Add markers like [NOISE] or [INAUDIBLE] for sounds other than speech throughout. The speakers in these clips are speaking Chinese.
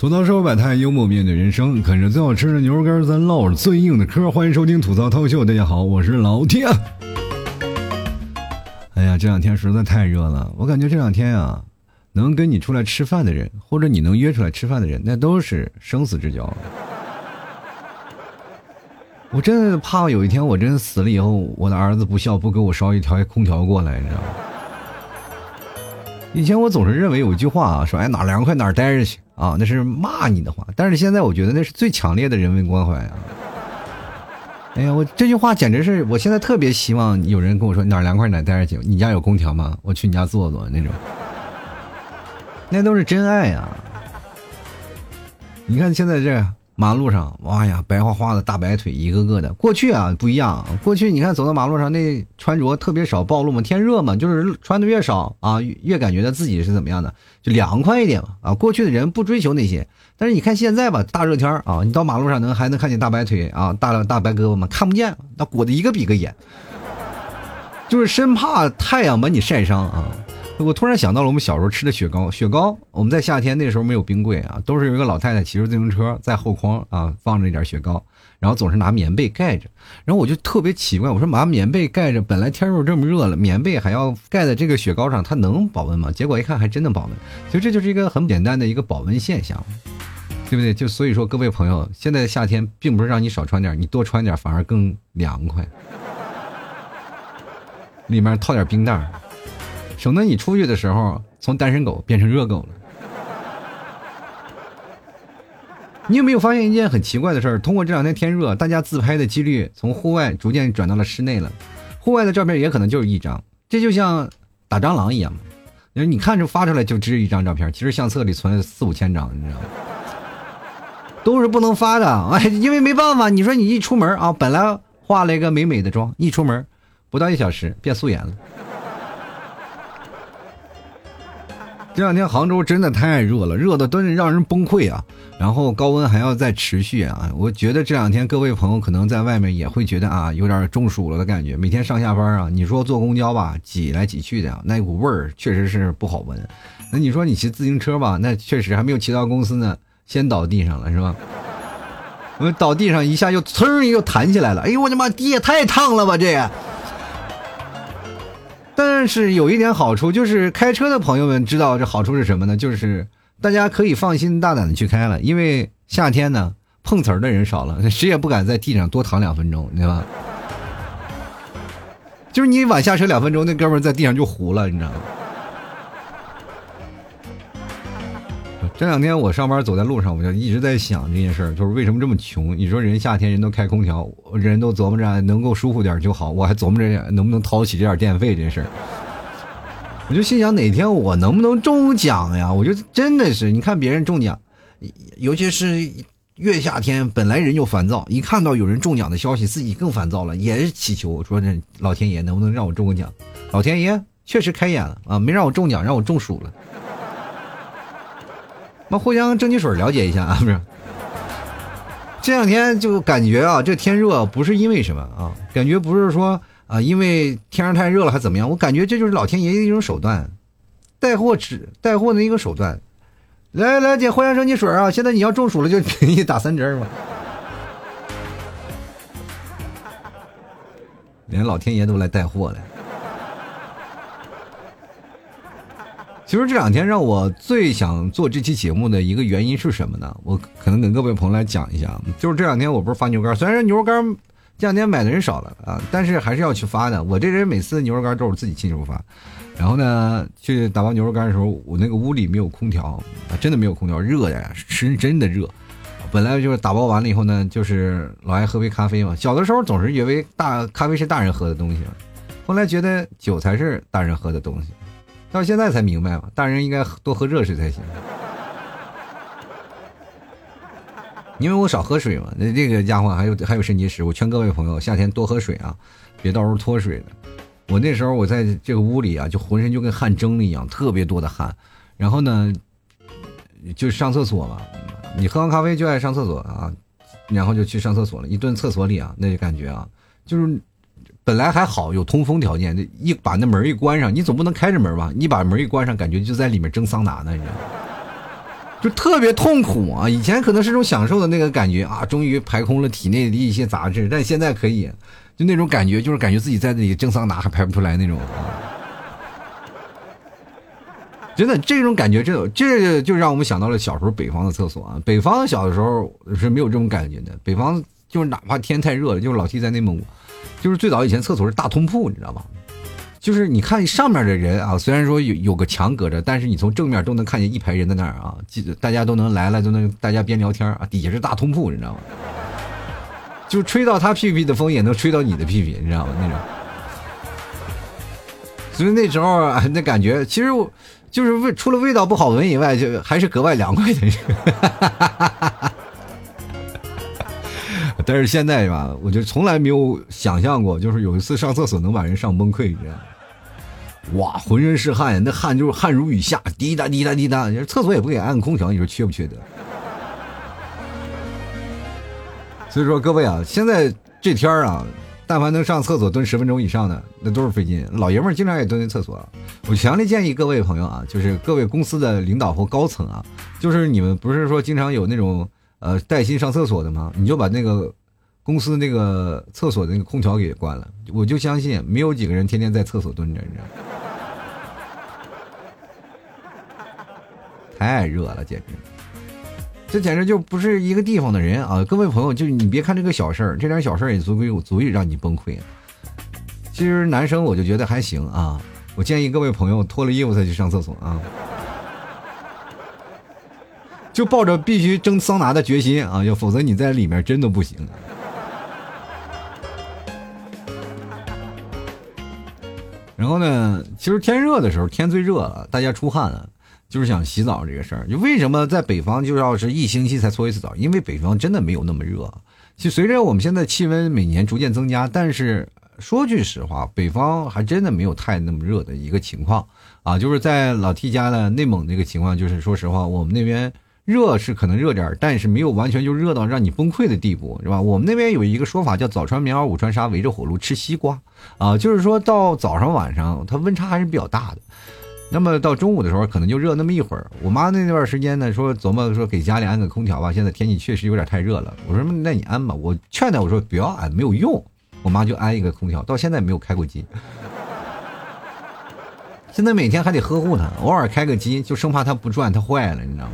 吐槽社会百态，幽默面对人生，啃着最好吃的牛肉干，咱唠着最硬的嗑。欢迎收听吐槽涛秀，大家好，我是老天。哎呀，这两天实在太热了，我感觉这两天啊，能跟你出来吃饭的人，或者你能约出来吃饭的人，那都是生死之交。我真的怕有一天我真死了以后，我的儿子不孝不给我烧一条空调过来，你知道吗？以前我总是认为有一句话啊，说哎哪凉快哪待着去啊，那是骂你的话。但是现在我觉得那是最强烈的人文关怀啊！[LAUGHS] 哎呀，我这句话简直是我现在特别希望有人跟我说哪凉快哪待着去。你家有空调吗？我去你家坐坐那种，那都是真爱啊！你看现在这。马路上，哇呀，白花花的大白腿，一个个的。过去啊，不一样。过去你看，走到马路上，那穿着特别少暴露嘛，天热嘛，就是穿的越少啊，越感觉到自己是怎么样的，就凉快一点嘛。啊，过去的人不追求那些，但是你看现在吧，大热天啊，你到马路上能还能看见大白腿啊，大大白胳膊吗？看不见，那裹得一个比一个严，就是生怕太阳把你晒伤啊。我突然想到了我们小时候吃的雪糕，雪糕我们在夏天那时候没有冰柜啊，都是有一个老太太骑着自行车在后筐啊放着一点雪糕，然后总是拿棉被盖着，然后我就特别奇怪，我说拿棉被盖着，本来天又这么热了，棉被还要盖在这个雪糕上，它能保温吗？结果一看还真能保温，其实这就是一个很简单的一个保温现象，对不对？就所以说各位朋友，现在夏天并不是让你少穿点，你多穿点反而更凉快，里面套点冰袋。省得你出去的时候从单身狗变成热狗了。你有没有发现一件很奇怪的事儿？通过这两天天热，大家自拍的几率从户外逐渐转到了室内了。户外的照片也可能就是一张，这就像打蟑螂一样。你你看着发出来就只有一张照片，其实相册里存了四五千张，你知道吗？都是不能发的，哎，因为没办法。你说你一出门啊，本来化了一个美美的妆，一出门不到一小时变素颜了。这两天杭州真的太热了，热的都是让人崩溃啊！然后高温还要再持续啊！我觉得这两天各位朋友可能在外面也会觉得啊，有点中暑了的感觉。每天上下班啊，你说坐公交吧，挤来挤去的，那股味儿确实是不好闻。那你说你骑自行车吧，那确实还没有骑到公司呢，先倒地上了是吧？我倒地上一下又噌又弹起来了，哎呦我的妈，地也太烫了吧这！但是有一点好处，就是开车的朋友们知道这好处是什么呢？就是大家可以放心大胆的去开了，因为夏天呢碰瓷儿的人少了，谁也不敢在地上多躺两分钟，对吧？[LAUGHS] 就是你晚下车两分钟，那哥们在地上就糊了，你知道吗？这两天我上班走在路上，我就一直在想这件事儿，就是为什么这么穷？你说人夏天人都开空调，人都琢磨着能够舒服点就好，我还琢磨着能不能掏起这点电费这事儿。我就心想哪天我能不能中奖呀？我就真的是，你看别人中奖，尤其是越夏天，本来人就烦躁，一看到有人中奖的消息，自己更烦躁了，也是祈求说这老天爷能不能让我中个奖？老天爷确实开眼了啊，没让我中奖，让我中暑了。那互相蒸汽水了解一下啊，不是？这两天就感觉啊，这天热不是因为什么啊？感觉不是说啊，因为天上太热了还怎么样？我感觉这就是老天爷的一种手段，带货指带货的一个手段。来来姐，互相蒸汽水啊！现在你要中暑了就给你打三针嘛。连老天爷都来带货了。其实这两天让我最想做这期节目的一个原因是什么呢？我可能跟各位朋友来讲一下，就是这两天我不是发牛肉干，虽然牛肉干这两天买的人少了啊，但是还是要去发的。我这人每次牛肉干都是自己亲手发，然后呢，去打包牛肉干的时候，我那个屋里没有空调，真的没有空调，热呀，是真的热。本来就是打包完了以后呢，就是老爱喝杯咖啡嘛。小的时候总是以为大咖啡是大人喝的东西，后来觉得酒才是大人喝的东西。到现在才明白嘛，大人应该多喝热水才行。因为我少喝水嘛，那这个家伙还有还有肾结石。我劝各位朋友，夏天多喝水啊，别到时候脱水了。我那时候我在这个屋里啊，就浑身就跟汗蒸了一样，特别多的汗。然后呢，就上厕所嘛，你喝完咖啡就爱上厕所啊，然后就去上厕所了。一蹲厕所里啊，那就感觉啊，就是。本来还好，有通风条件，一把那门一关上，你总不能开着门吧？你把门一关上，感觉就在里面蒸桑拿呢，你知道吗？就特别痛苦啊！以前可能是种享受的那个感觉啊，终于排空了体内的一些杂质，但现在可以，就那种感觉，就是感觉自己在那里蒸桑拿还排不出来那种。真的，这种感觉，这这就让我们想到了小时候北方的厕所啊。北方小的时候是没有这种感觉的，北方就是哪怕天太热了，就是老弟在内蒙古，就是最早以前厕所是大通铺，你知道吗？就是你看上面的人啊，虽然说有有个墙隔着，但是你从正面都能看见一排人在那儿啊，记得大家都能来了，都能大家边聊天啊。底下是大通铺，你知道吗？[LAUGHS] 就吹到他屁屁的风也能吹到你的屁屁，你知道吗？那种。所以那时候啊，那感觉其实就是味除了味道不好闻以外，就还是格外凉快的。[LAUGHS] 但是现在吧，我就从来没有想象过，就是有一次上厕所能把人上崩溃，你知道吗？哇，浑身是汗，那汗就是汗如雨下，滴答滴答滴答。厕所也不给安空调，你说缺不缺德？所以说各位啊，现在这天儿啊，但凡能上厕所蹲十分钟以上的，那都是费劲。老爷们儿经常也蹲那厕所。我强烈建议各位朋友啊，就是各位公司的领导或高层啊，就是你们不是说经常有那种呃带薪上厕所的吗？你就把那个公司那个厕所的那个空调给关了。我就相信没有几个人天天在厕所蹲着，你知道吗？[LAUGHS] 太热了，简直！这简直就不是一个地方的人啊！各位朋友，就你别看这个小事儿，这点小事儿也足够足以让你崩溃。其实男生我就觉得还行啊，我建议各位朋友脱了衣服再去上厕所啊，就抱着必须蒸桑拿的决心啊，要否则你在里面真的不行。然然后呢，其实天热的时候，天最热了，大家出汗了。就是想洗澡这个事儿，就为什么在北方就要是一星期才搓一次澡？因为北方真的没有那么热。其实随着我们现在气温每年逐渐增加，但是说句实话，北方还真的没有太那么热的一个情况啊。就是在老 T 家的内蒙这个情况，就是说实话，我们那边热是可能热点但是没有完全就热到让你崩溃的地步，是吧？我们那边有一个说法叫早穿棉袄午穿纱，围着火炉吃西瓜啊，就是说到早上晚上它温差还是比较大的。那么到中午的时候，可能就热那么一会儿。我妈那段时间呢，说琢磨说给家里安个空调吧。现在天气确实有点太热了。我说那你安吧。我劝她我说不要安，没有用。我妈就安一个空调，到现在没有开过机。现在每天还得呵护它，偶尔开个机，就生怕它不转，它坏了，你知道吗？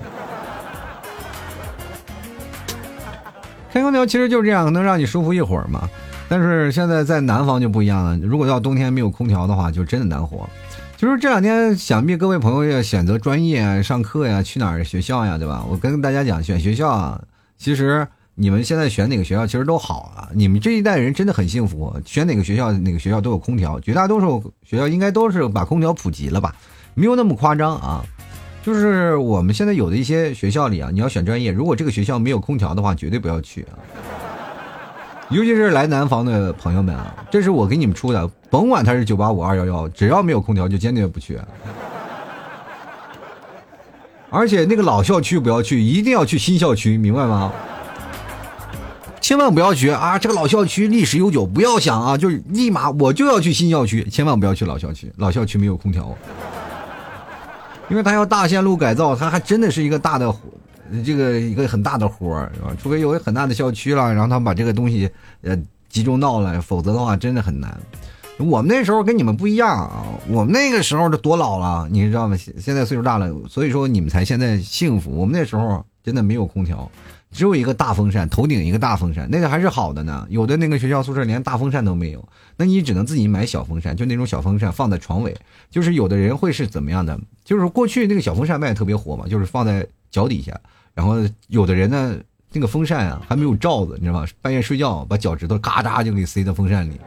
开空调其实就是这样，能让你舒服一会儿嘛。但是现在在南方就不一样了，如果到冬天没有空调的话，就真的难活。就是这两天，想必各位朋友要选择专业啊、上课呀、去哪儿学校呀，对吧？我跟大家讲，选学校啊，其实你们现在选哪个学校，其实都好啊。你们这一代人真的很幸福，选哪个学校，哪个学校都有空调，绝大多数学校应该都是把空调普及了吧？没有那么夸张啊。就是我们现在有的一些学校里啊，你要选专业，如果这个学校没有空调的话，绝对不要去啊。尤其是来南方的朋友们啊，这是我给你们出的，甭管他是九八五二幺幺，只要没有空调，就坚决不去。而且那个老校区不要去，一定要去新校区，明白吗？千万不要去啊！这个老校区历史悠久，不要想啊，就是立马我就要去新校区，千万不要去老校区，老校区没有空调，因为他要大线路改造，他还真的是一个大的。这个一个很大的活儿是吧？除非有很大的校区了，然后他们把这个东西呃集中到了，否则的话真的很难。我们那时候跟你们不一样啊，我们那个时候的多老了，你知道吗？现现在岁数大了，所以说你们才现在幸福。我们那时候真的没有空调，只有一个大风扇，头顶一个大风扇，那个还是好的呢。有的那个学校宿舍连大风扇都没有，那你只能自己买小风扇，就那种小风扇放在床尾。就是有的人会是怎么样的？就是过去那个小风扇卖的特别火嘛，就是放在脚底下。然后有的人呢，那个风扇啊还没有罩子，你知道吗？半夜睡觉把脚趾头嘎扎就给塞到风扇里，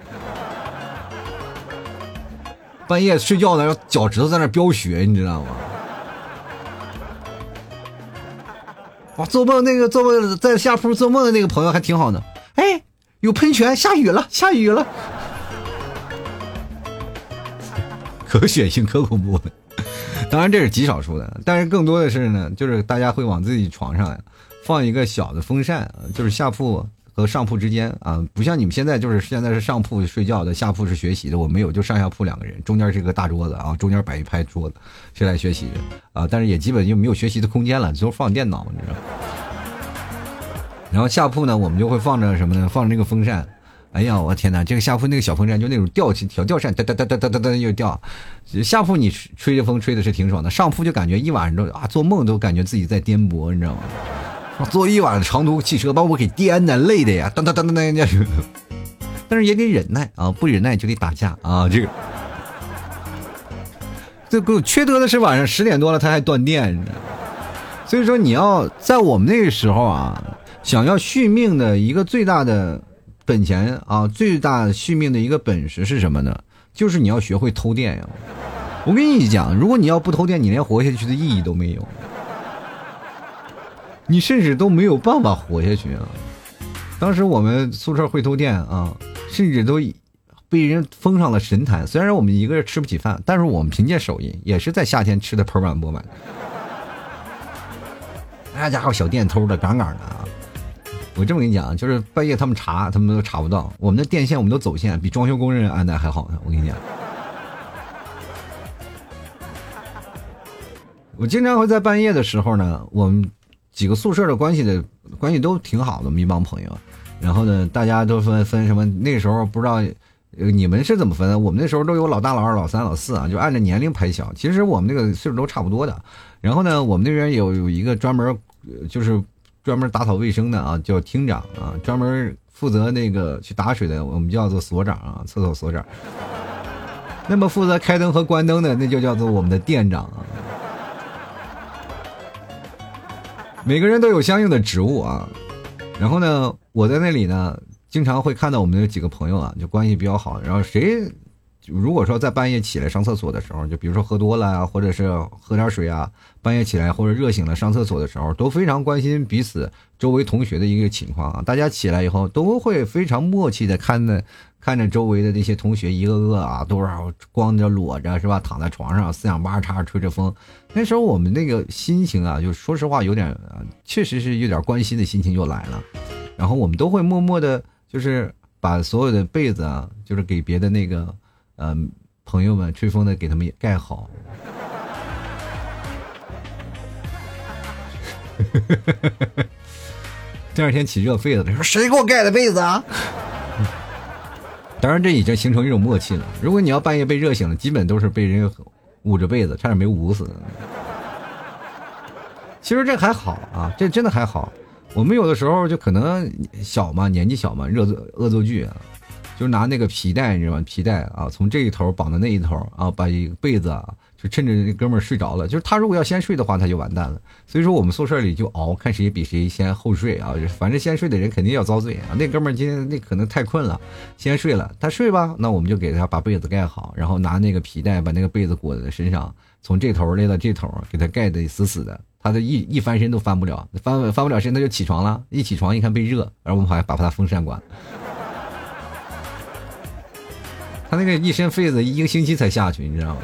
半夜睡觉呢，脚趾头在那飙血，你知道吗？哇，做梦那个做梦在下铺做梦的那个朋友还挺好的，哎，有喷泉，下雨了，下雨了，可血腥可恐怖的。当然这是极少数的，但是更多的是呢，就是大家会往自己床上放一个小的风扇，就是下铺和上铺之间啊，不像你们现在就是现在是上铺睡觉的，下铺是学习的，我没有，就上下铺两个人，中间是个大桌子啊，中间摆一排桌子，谁来学习啊？但是也基本就没有学习的空间了，就放电脑，你知道。然后下铺呢，我们就会放着什么呢？放着那个风扇。哎呀，我天哪！这个下铺那个小风扇就那种吊起小吊扇，哒哒哒哒哒哒哒又吊。下铺你吹着风吹的是挺爽的，上铺就感觉一晚上都啊做梦都感觉自己在颠簸，你知道吗？坐一晚长途汽车把我给颠的累的呀，噔噔噔噔噔。但是也得忍耐啊，不忍耐就得打架啊。这个，这个缺德的是晚上十点多了他还断电，所以说你要在我们那个时候啊，想要续命的一个最大的。本钱啊，最大续命的一个本事是什么呢？就是你要学会偷电呀！我跟你讲，如果你要不偷电，你连活下去的意义都没有，你甚至都没有办法活下去啊！当时我们宿舍会偷电啊，甚至都被人封上了神坛。虽然我们一个人吃不起饭，但是我们凭借手艺，也是在夏天吃的盆满钵满。那家伙小电偷的杠杠的啊！我这么跟你讲，就是半夜他们查，他们都查不到。我们的电线，我们都走线，比装修工人安的还好呢。我跟你讲，我经常会在半夜的时候呢，我们几个宿舍的关系的关系都挺好的，一帮朋友。然后呢，大家都分分什么？那时候不知道你们是怎么分的？我们那时候都有老大、老二、老三、老四啊，就按照年龄排小。其实我们那个岁数都差不多的。然后呢，我们那边有有一个专门就是。专门打扫卫生的啊，叫厅长啊；专门负责那个去打水的，我们叫做所长啊，厕所所长。[LAUGHS] 那么负责开灯和关灯的，那就叫做我们的店长啊。[LAUGHS] 每个人都有相应的职务啊。然后呢，我在那里呢，经常会看到我们的几个朋友啊，就关系比较好。然后谁？如果说在半夜起来上厕所的时候，就比如说喝多了啊，或者是喝点水啊，半夜起来或者热醒了上厕所的时候，都非常关心彼此周围同学的一个情况啊。大家起来以后都会非常默契的看着看着周围的这些同学一个个啊，都是光着裸着是吧，躺在床上四仰八叉吹着风。那时候我们那个心情啊，就说实话有点，确实是有点关心的心情又来了。然后我们都会默默的，就是把所有的被子啊，就是给别的那个。嗯，朋友们，吹风的给他们也盖好。[LAUGHS] 第二天起热痱子的时候，谁给我盖的被子啊？当然，这已经形成一种默契了。如果你要半夜被热醒了，基本都是被人捂着被子，差点没捂死。其实这还好啊，这真的还好。我们有的时候就可能小嘛，年纪小嘛，热作恶作剧啊。就拿那个皮带，你知道吗？皮带啊，从这一头绑到那一头啊，把一被子啊，就趁着那哥们儿睡着了。就是他如果要先睡的话，他就完蛋了。所以说我们宿舍里就熬，看谁比谁先后睡啊。反正先睡的人肯定要遭罪啊。那哥们儿今天那可能太困了，先睡了。他睡吧，那我们就给他把被子盖好，然后拿那个皮带把那个被子裹在身上，从这头勒到这头，给他盖得死死的。他的一一翻身都翻不了，翻翻不了身他就起床了。一起床一看被热，然后我们还把他风扇关了。他那个一身痱子，一个星期才下去，你知道吗？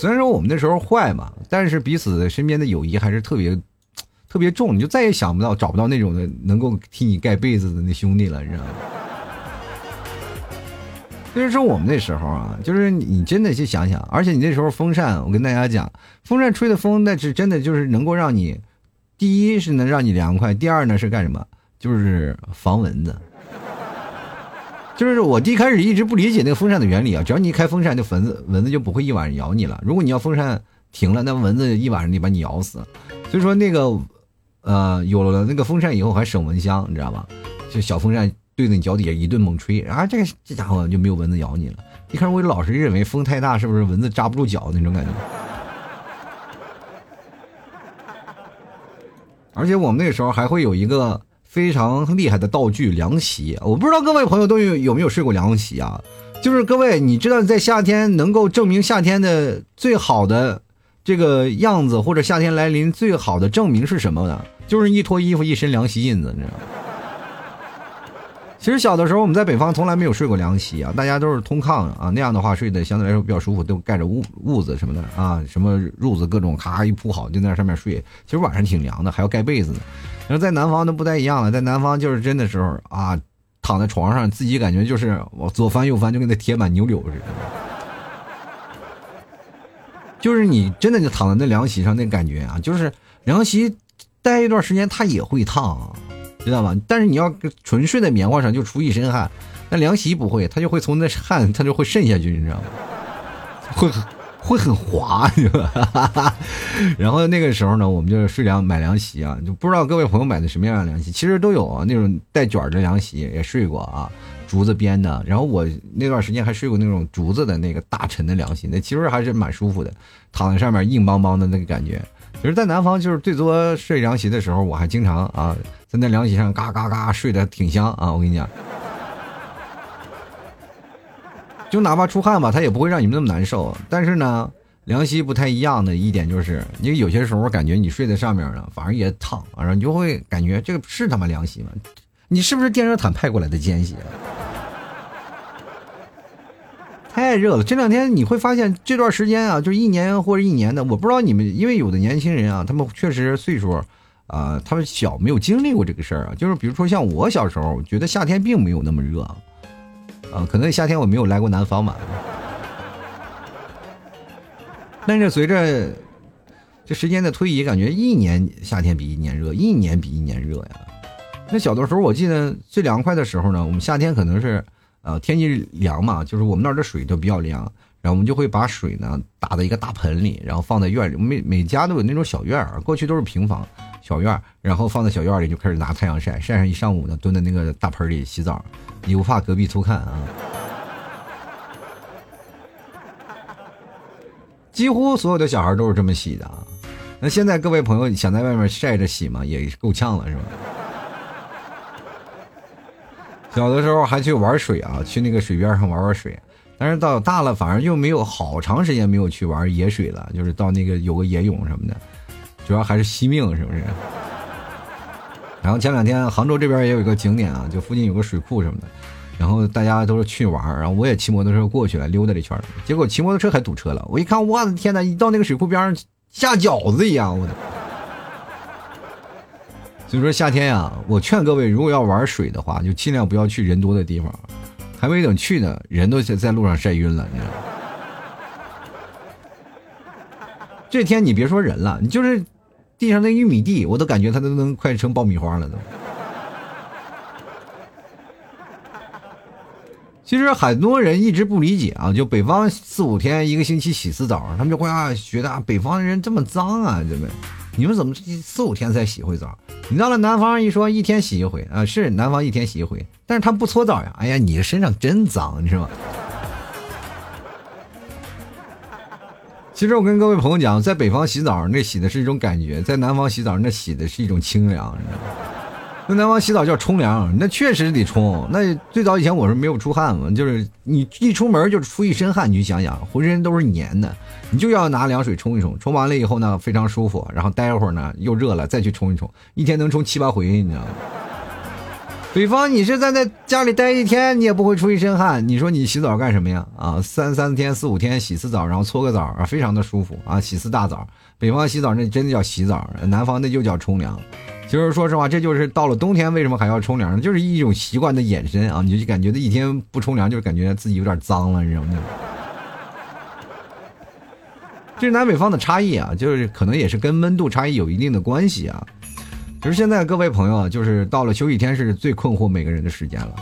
虽然说我们那时候坏嘛，但是彼此身边的友谊还是特别特别重，你就再也想不到找不到那种的能够替你盖被子的那兄弟了，你知道吗？所 [LAUGHS] 以说我们那时候啊，就是你真的去想想，而且你那时候风扇，我跟大家讲，风扇吹的风那是真的就是能够让你，第一是能让你凉快，第二呢是干什么？就是防蚊子。就是我一开始一直不理解那个风扇的原理啊，只要你一开风扇，就蚊子蚊子就不会一晚上咬你了。如果你要风扇停了，那蚊子一晚上得把你咬死。所以说那个，呃，有了那个风扇以后还省蚊香，你知道吧？就小风扇对着你脚底下一顿猛吹，啊，这个这家伙就没有蚊子咬你了。一开始我老是认为风太大是不是蚊子扎不住脚那种感觉。而且我们那时候还会有一个。非常厉害的道具凉席，我不知道各位朋友都有有没有睡过凉席啊？就是各位，你知道在夏天能够证明夏天的最好的这个样子，或者夏天来临最好的证明是什么呢？就是一脱衣服一身凉席印子，你知道吗？其实小的时候我们在北方从来没有睡过凉席啊，大家都是通炕啊，那样的话睡的相对来说比较舒服，都盖着屋屋子什么的啊，什么褥子各种咔一铺好就在那上面睡。其实晚上挺凉的，还要盖被子呢。然后在南方都不太一样了，在南方就是真的时候啊，躺在床上自己感觉就是我左翻右翻就跟那铁板牛柳似的，就是你真的就躺在那凉席上那感觉啊，就是凉席待一段时间它也会烫。知道吗？但是你要纯睡在棉花上就出一身汗，那凉席不会，它就会从那汗它就会渗下去，你知道吗？会会很滑，是吧？然后那个时候呢，我们就是睡凉买凉席啊，就不知道各位朋友买的什么样的凉席，其实都有啊，那种带卷的凉席也睡过啊，竹子编的。然后我那段时间还睡过那种竹子的那个大沉的凉席，那其实还是蛮舒服的，躺在上面硬邦邦的那个感觉。其实，在南方就是最多睡凉席的时候，我还经常啊。在那凉席上嘎嘎嘎睡得挺香啊！我跟你讲，就哪怕出汗吧，它也不会让你们那么难受。但是呢，凉席不太一样的一点就是，你有些时候感觉你睡在上面呢，反而也烫，然后你就会感觉这个是他妈凉席吗？你是不是电热毯派过来的奸细？[LAUGHS] 太热了！这两天你会发现这段时间啊，就是一年或者一年的，我不知道你们，因为有的年轻人啊，他们确实岁数。啊，他们小没有经历过这个事儿啊，就是比如说像我小时候，觉得夏天并没有那么热，啊，可能夏天我没有来过南方嘛。但是随着这时间的推移，感觉一年夏天比一年热，一年比一年热呀。那小的时候，我记得最凉快的时候呢，我们夏天可能是，呃，天气凉嘛，就是我们那儿的水都比较凉，然后我们就会把水呢打在一个大盆里，然后放在院里，每每家都有那种小院儿，过去都是平房。小院儿然后放在小院里就开始拿太阳晒，晒上一上午呢，蹲在那个大盆里洗澡，你不怕隔壁偷看啊？几乎所有的小孩都是这么洗的啊。那现在各位朋友想在外面晒着洗吗？也够呛了，是吧？[LAUGHS] 小的时候还去玩水啊，去那个水边上玩玩水，但是到大了，反而又没有好长时间没有去玩野水了，就是到那个有个野泳什么的。主要还是惜命，是不是？[LAUGHS] 然后前两天杭州这边也有一个景点啊，就附近有个水库什么的，然后大家都是去玩然后我也骑摩托车过去了，溜达了一圈结果骑摩托车还堵车了。我一看，我的天哪！一到那个水库边上，下饺子一样，我的。所以说夏天呀，我劝各位，如果要玩水的话，就尽量不要去人多的地方，还没等去呢，人都在在路上晒晕了，你知道吗？这天你别说人了，你就是。地上那玉米地，我都感觉它都能快成爆米花了都。其实很多人一直不理解啊，就北方四五天一个星期洗次澡，他们就会啊觉得啊北方的人这么脏啊，对不对？你们怎么四五天才洗回澡？你到了南方一说一天洗一回啊，是南方一天洗一回，但是他不搓澡呀。哎呀，你身上真脏，你知道吗？其实我跟各位朋友讲，在北方洗澡，那洗的是一种感觉；在南方洗澡，那洗的是一种清凉，你知道吗？那南方洗澡叫冲凉，那确实得冲。那最早以前我是没有出汗嘛，就是你一出门就出一身汗，你想想，浑身都是黏的，你就要拿凉水冲一冲。冲完了以后呢，非常舒服，然后待会儿呢又热了，再去冲一冲，一天能冲七八回，你知道吗？北方，你是在那家里待一天，你也不会出一身汗。你说你洗澡干什么呀？啊，三三天四五天洗次澡，然后搓个澡啊，非常的舒服啊，洗次大澡。北方洗澡那真的叫洗澡，南方那就叫冲凉。其实说实话，这就是到了冬天为什么还要冲凉呢？就是一种习惯的延伸啊，你就感觉一天不冲凉，就是感觉自己有点脏了，你知道吗？这是南北方的差异啊，就是可能也是跟温度差异有一定的关系啊。就是现在各位朋友，就是到了休一天是最困惑每个人的时间了，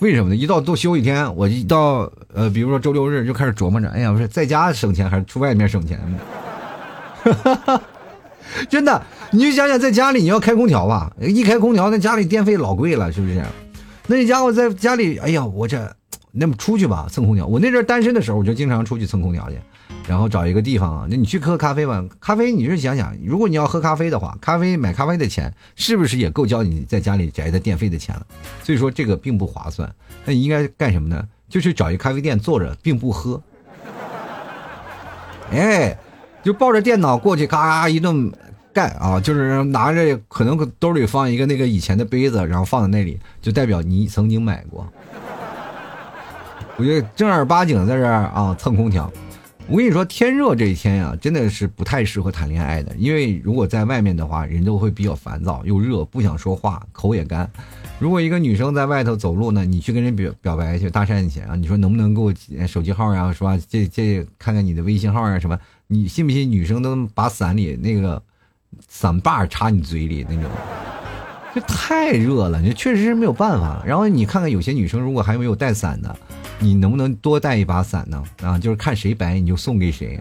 为什么呢？一到都休一天，我一到呃，比如说周六日就开始琢磨着，哎呀，不是在家省钱还是出外面省钱呢？哈哈 [LAUGHS] 真的，你就想想在家里你要开空调吧，一开空调那家里电费老贵了，是不是？那家伙在家里，哎呀，我这那么出去吧蹭空调，我那阵单身的时候我就经常出去蹭空调去。然后找一个地方，那你去喝咖啡吧。咖啡，你是想想，如果你要喝咖啡的话，咖啡买咖啡的钱是不是也够交你在家里宅的电费的钱了？所以说这个并不划算。那你应该干什么呢？就去找一咖啡店坐着，并不喝。哎，就抱着电脑过去，咔一顿干啊，就是拿着可能兜里放一个那个以前的杯子，然后放在那里，就代表你曾经买过。我觉得正儿八经在这儿啊蹭空调。我跟你说，天热这一天呀，真的是不太适合谈恋爱的，因为如果在外面的话，人都会比较烦躁，又热，不想说话，口也干。如果一个女生在外头走路呢，你去跟人表表白去搭讪去啊，你说能不能给我手机号呀？是吧这这看看你的微信号啊什么？你信不信女生都把伞里那个伞把插你嘴里那种？这太热了，你确实是没有办法。然后你看看有些女生如果还没有带伞的。你能不能多带一把伞呢？啊，就是看谁白你就送给谁。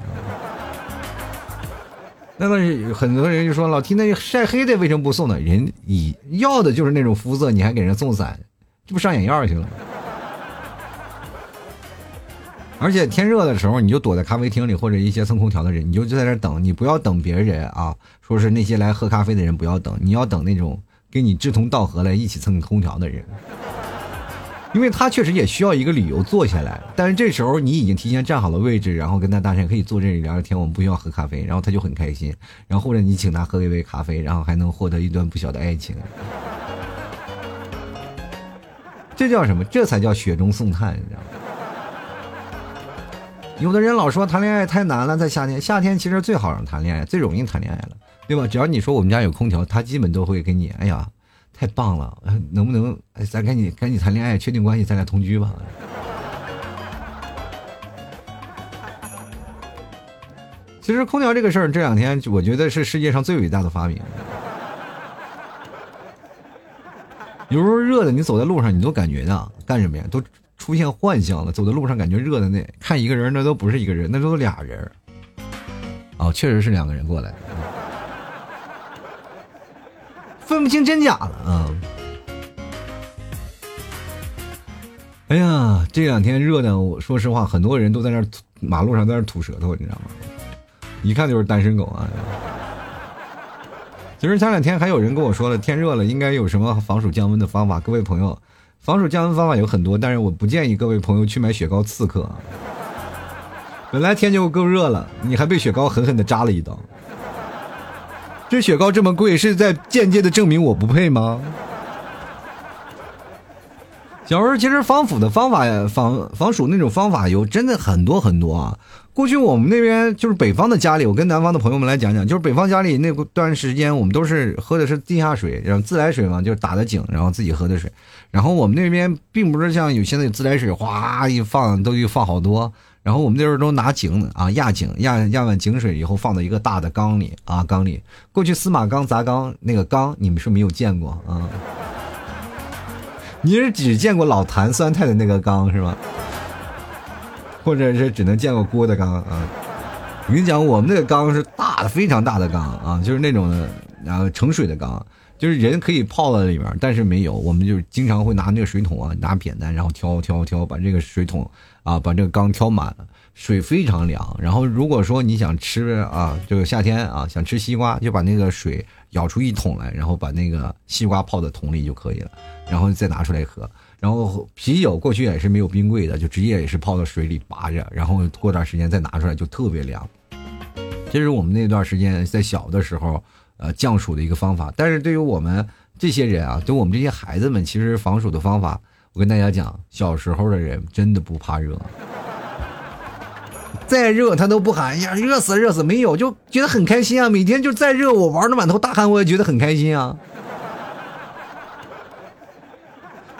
那么很多人就说老提那晒黑的为什么不送呢？人你要的就是那种肤色，你还给人送伞，这不上眼药去了吗？而且天热的时候，你就躲在咖啡厅里或者一些蹭空调的人，你就在那等，你不要等别人啊，说是那些来喝咖啡的人不要等，你要等那种跟你志同道合来一起蹭空调的人。因为他确实也需要一个理由坐下来，但是这时候你已经提前站好了位置，然后跟他搭讪，可以坐这里聊聊天，我们不需要喝咖啡，然后他就很开心，然后或者你请他喝一杯咖啡，然后还能获得一段不小的爱情，这叫什么？这才叫雪中送炭，你知道吗？有的人老说谈恋爱太难了，在夏天，夏天其实最好让谈恋爱，最容易谈恋爱了，对吧？只要你说我们家有空调，他基本都会给你，哎呀。太棒了，能不能咱赶紧赶紧谈恋爱，确定关系，咱俩同居吧？其实空调这个事儿，这两天我觉得是世界上最伟大的发明。有时候热的，你走在路上，你都感觉呢，干什么呀？都出现幻象了。走在路上，感觉热的那看一个人，那都不是一个人，那都是俩人。哦，确实是两个人过来。分不清真假了啊！哎呀，这两天热的，我说实话，很多人都在那马路上在那吐舌头，你知道吗？一看就是单身狗啊！其实前两天还有人跟我说了，天热了应该有什么防暑降温的方法。各位朋友，防暑降温方法有很多，但是我不建议各位朋友去买雪糕刺客。本来天就够热了，你还被雪糕狠狠的扎了一刀。这雪糕这么贵，是在间接的证明我不配吗？小时候其实防腐的方法，防防暑那种方法有真的很多很多啊。过去我们那边就是北方的家里，我跟南方的朋友们来讲讲，就是北方家里那段时间，我们都是喝的是地下水，然后自来水嘛，就是打的井，然后自己喝的水。然后我们那边并不是像有些那自来水，哗一放都一放好多。然后我们那时候都拿井啊压井压压完井水以后放到一个大的缸里啊缸里。过去司马缸砸缸那个缸你们是没有见过啊？你是只见过老坛酸菜的那个缸是吧？或者是只能见过锅的缸啊？我跟你讲，我们那个缸是大的非常大的缸啊，就是那种的然后盛水的缸，就是人可以泡在里面，但是没有，我们就经常会拿那个水桶啊拿扁担然后挑挑挑把这个水桶。啊，把这个缸挑满了，水非常凉。然后如果说你想吃啊，这个夏天啊想吃西瓜，就把那个水舀出一桶来，然后把那个西瓜泡在桶里就可以了，然后再拿出来喝。然后啤酒过去也是没有冰柜的，就直接也是泡到水里拔着，然后过段时间再拿出来就特别凉。这是我们那段时间在小的时候呃降暑的一个方法。但是对于我们这些人啊，对我们这些孩子们，其实防暑的方法。我跟大家讲，小时候的人真的不怕热，[LAUGHS] 再热他都不喊呀，热死热死，没有就觉得很开心啊。每天就再热，我玩的满头大汗，我也觉得很开心啊。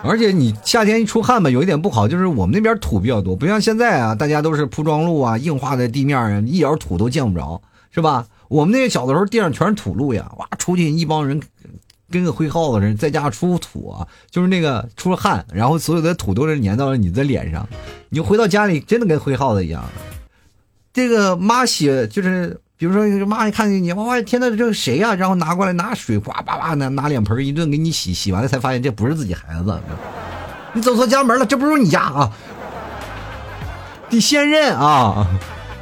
而且你夏天一出汗吧，有一点不好，就是我们那边土比较多，不像现在啊，大家都是铺装路啊，硬化的地面啊，一点土都见不着，是吧？我们那个小的时候，地上全是土路呀，哇，出去一帮人。跟个挥耗子似的，在家出土啊，就是那个出了汗，然后所有的土都是粘到了你的脸上，你回到家里真的跟挥耗子一样。这个妈洗就是，比如说妈一看见你，哇，天呐，这是谁呀？然后拿过来拿水，哗叭叭拿拿脸盆一顿给你洗，洗完了才发现这不是自己孩子，你走错家门了，这不是你家啊，得先认啊。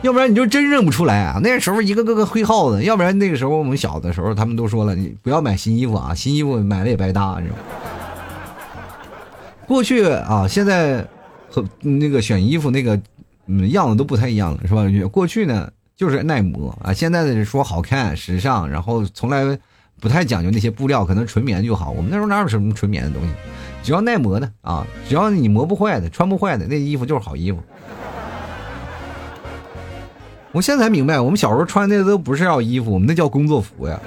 要不然你就真认不出来啊！那时候一个个个灰耗子，要不然那个时候我们小的时候，他们都说了，你不要买新衣服啊，新衣服买了也白搭，是吧？过去啊，现在和那个选衣服那个嗯样子都不太一样了，是吧？过去呢，就是耐磨啊。现在的说好看、时尚，然后从来不太讲究那些布料，可能纯棉就好。我们那时候哪有什么纯棉的东西？只要耐磨的啊，只要你磨不坏的、穿不坏的，那衣服就是好衣服。我现在才明白，我们小时候穿的都不是叫衣服，我们那叫工作服呀。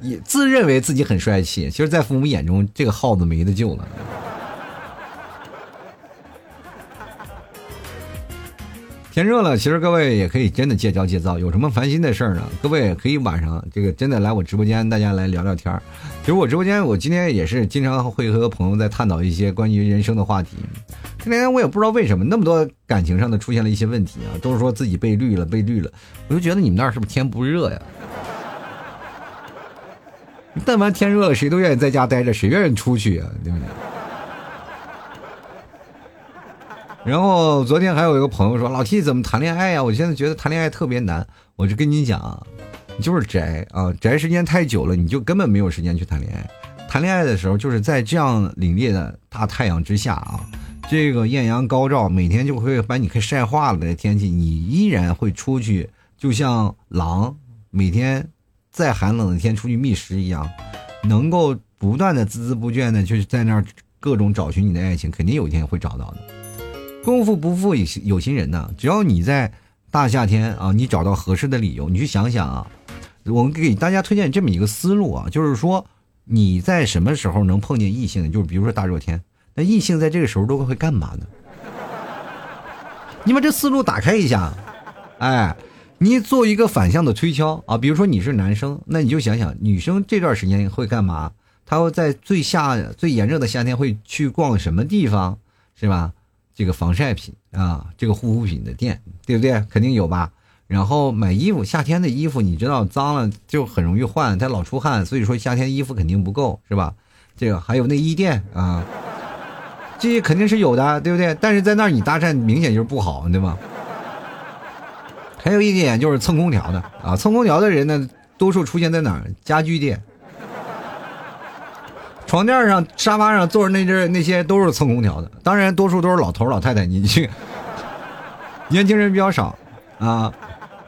也自认为自己很帅气，其实，在父母眼中，这个耗子没得救了。天热了，其实各位也可以真的戒骄戒躁，有什么烦心的事儿呢？各位可以晚上这个真的来我直播间，大家来聊聊天儿。其实我直播间，我今天也是经常会和朋友在探讨一些关于人生的话题。今天我也不知道为什么那么多感情上的出现了一些问题啊，都是说自己被绿了，被绿了。我就觉得你们那儿是不是天不热呀？但凡天热了，谁都愿意在家待着，谁愿意出去啊？对不对？然后昨天还有一个朋友说：“老 T 怎么谈恋爱呀？我现在觉得谈恋爱特别难。”我就跟你讲，你就是宅啊，宅时间太久了，你就根本没有时间去谈恋爱。谈恋爱的时候，就是在这样凛冽的大太阳之下啊，这个艳阳高照，每天就会把你给晒化了的天气，你依然会出去，就像狼每天在寒冷的天出去觅食一样，能够不断的孜孜不倦的，就是在那儿各种找寻你的爱情，肯定有一天会找到的。功夫不负有有心人呐！只要你在大夏天啊，你找到合适的理由，你去想想啊。我们给大家推荐这么一个思路啊，就是说你在什么时候能碰见异性？就是比如说大热天，那异性在这个时候都会干嘛呢？你把这思路打开一下，哎，你做一个反向的推敲啊。比如说你是男生，那你就想想女生这段时间会干嘛？她会在最夏最炎热的夏天会去逛什么地方，是吧？这个防晒品啊，这个护肤品的店，对不对？肯定有吧。然后买衣服，夏天的衣服你知道脏了就很容易换，它老出汗，所以说夏天衣服肯定不够，是吧？这个还有内衣店啊，这些肯定是有的，对不对？但是在那儿你搭讪明显就是不好，对吗？还有一点就是蹭空调的啊，蹭空调的人呢，多数出现在哪儿？家具店。床垫上、沙发上坐着那阵那些都是蹭空调的，当然多数都是老头老太太，你去，年轻人比较少啊。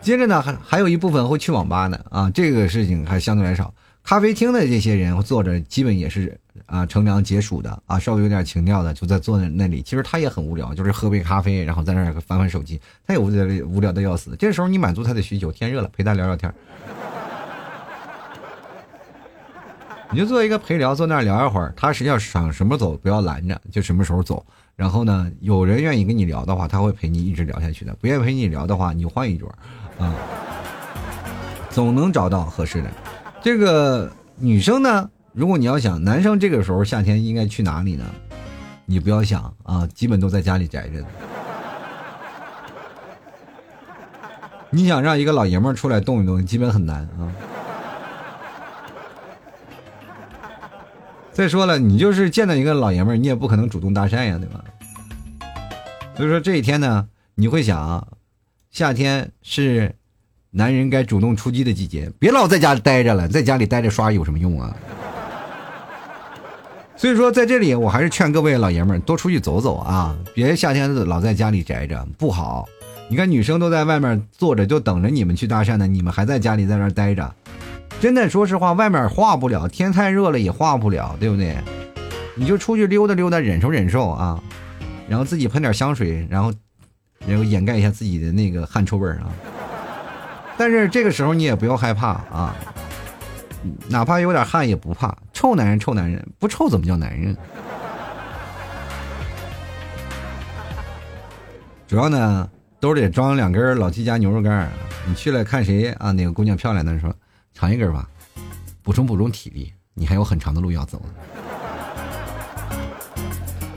接着呢，还还有一部分会去网吧的啊，这个事情还相对来少。咖啡厅的这些人坐着，基本也是啊，乘凉解暑的啊，稍微有点情调的，就在坐在那里。其实他也很无聊，就是喝杯咖啡，然后在那翻翻手机，他也无聊无聊的要死。这时候你满足他的需求，天热了陪他聊聊天。你就做一个陪聊，坐那儿聊一会儿。他实际上想什么走，不要拦着，就什么时候走。然后呢，有人愿意跟你聊的话，他会陪你一直聊下去的；不愿意陪你聊的话，你就换一桌，啊，总能找到合适的。这个女生呢，如果你要想男生这个时候夏天应该去哪里呢？你不要想啊，基本都在家里宅着。你想让一个老爷们儿出来动一动，基本很难啊。再说了，你就是见到一个老爷们儿，你也不可能主动搭讪呀，对吧？所以说这一天呢，你会想，夏天是男人该主动出击的季节，别老在家待着了，在家里待着刷有什么用啊？所以说在这里，我还是劝各位老爷们儿多出去走走啊，别夏天老在家里宅着，不好。你看女生都在外面坐着，就等着你们去搭讪呢，你们还在家里在那待着。真的，说实话，外面化不了，天太热了也化不了，对不对？你就出去溜达溜达，忍受忍受啊，然后自己喷点香水，然后，然后掩盖一下自己的那个汗臭味啊。但是这个时候你也不要害怕啊，哪怕有点汗也不怕，臭男人臭男人，不臭怎么叫男人？[LAUGHS] 主要呢，兜里装两根老 T 家牛肉干，你去了看谁啊？哪个姑娘漂亮的时候。尝一根吧，补充补充体力，你还有很长的路要走。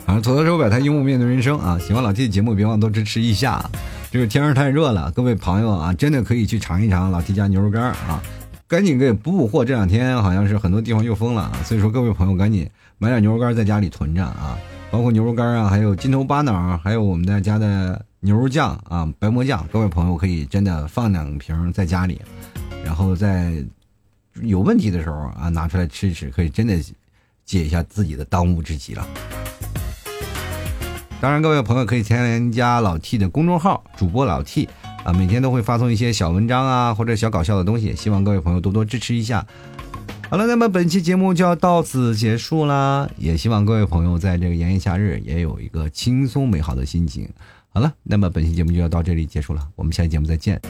反正吐槽手摆摊，幽默面对人生啊！喜欢老 T 的节目，别忘多支持一下。这个天儿太热了，各位朋友啊，真的可以去尝一尝老 T 家牛肉干啊！赶紧给补补货，这两天好像是很多地方又封了，所以说各位朋友赶紧买点牛肉干在家里囤着啊！包括牛肉干啊，还有筋头巴脑，还有我们家的牛肉酱啊，白馍酱，各位朋友可以真的放两瓶在家里。然后在有问题的时候啊，拿出来吃一吃，可以真的解一下自己的当务之急了。当然，各位朋友可以添加老 T 的公众号，主播老 T 啊，每天都会发送一些小文章啊，或者小搞笑的东西，希望各位朋友多多支持一下。好了，那么本期节目就要到此结束啦，也希望各位朋友在这个炎炎夏日也有一个轻松美好的心情。好了，那么本期节目就要到这里结束了，我们下期节目再见。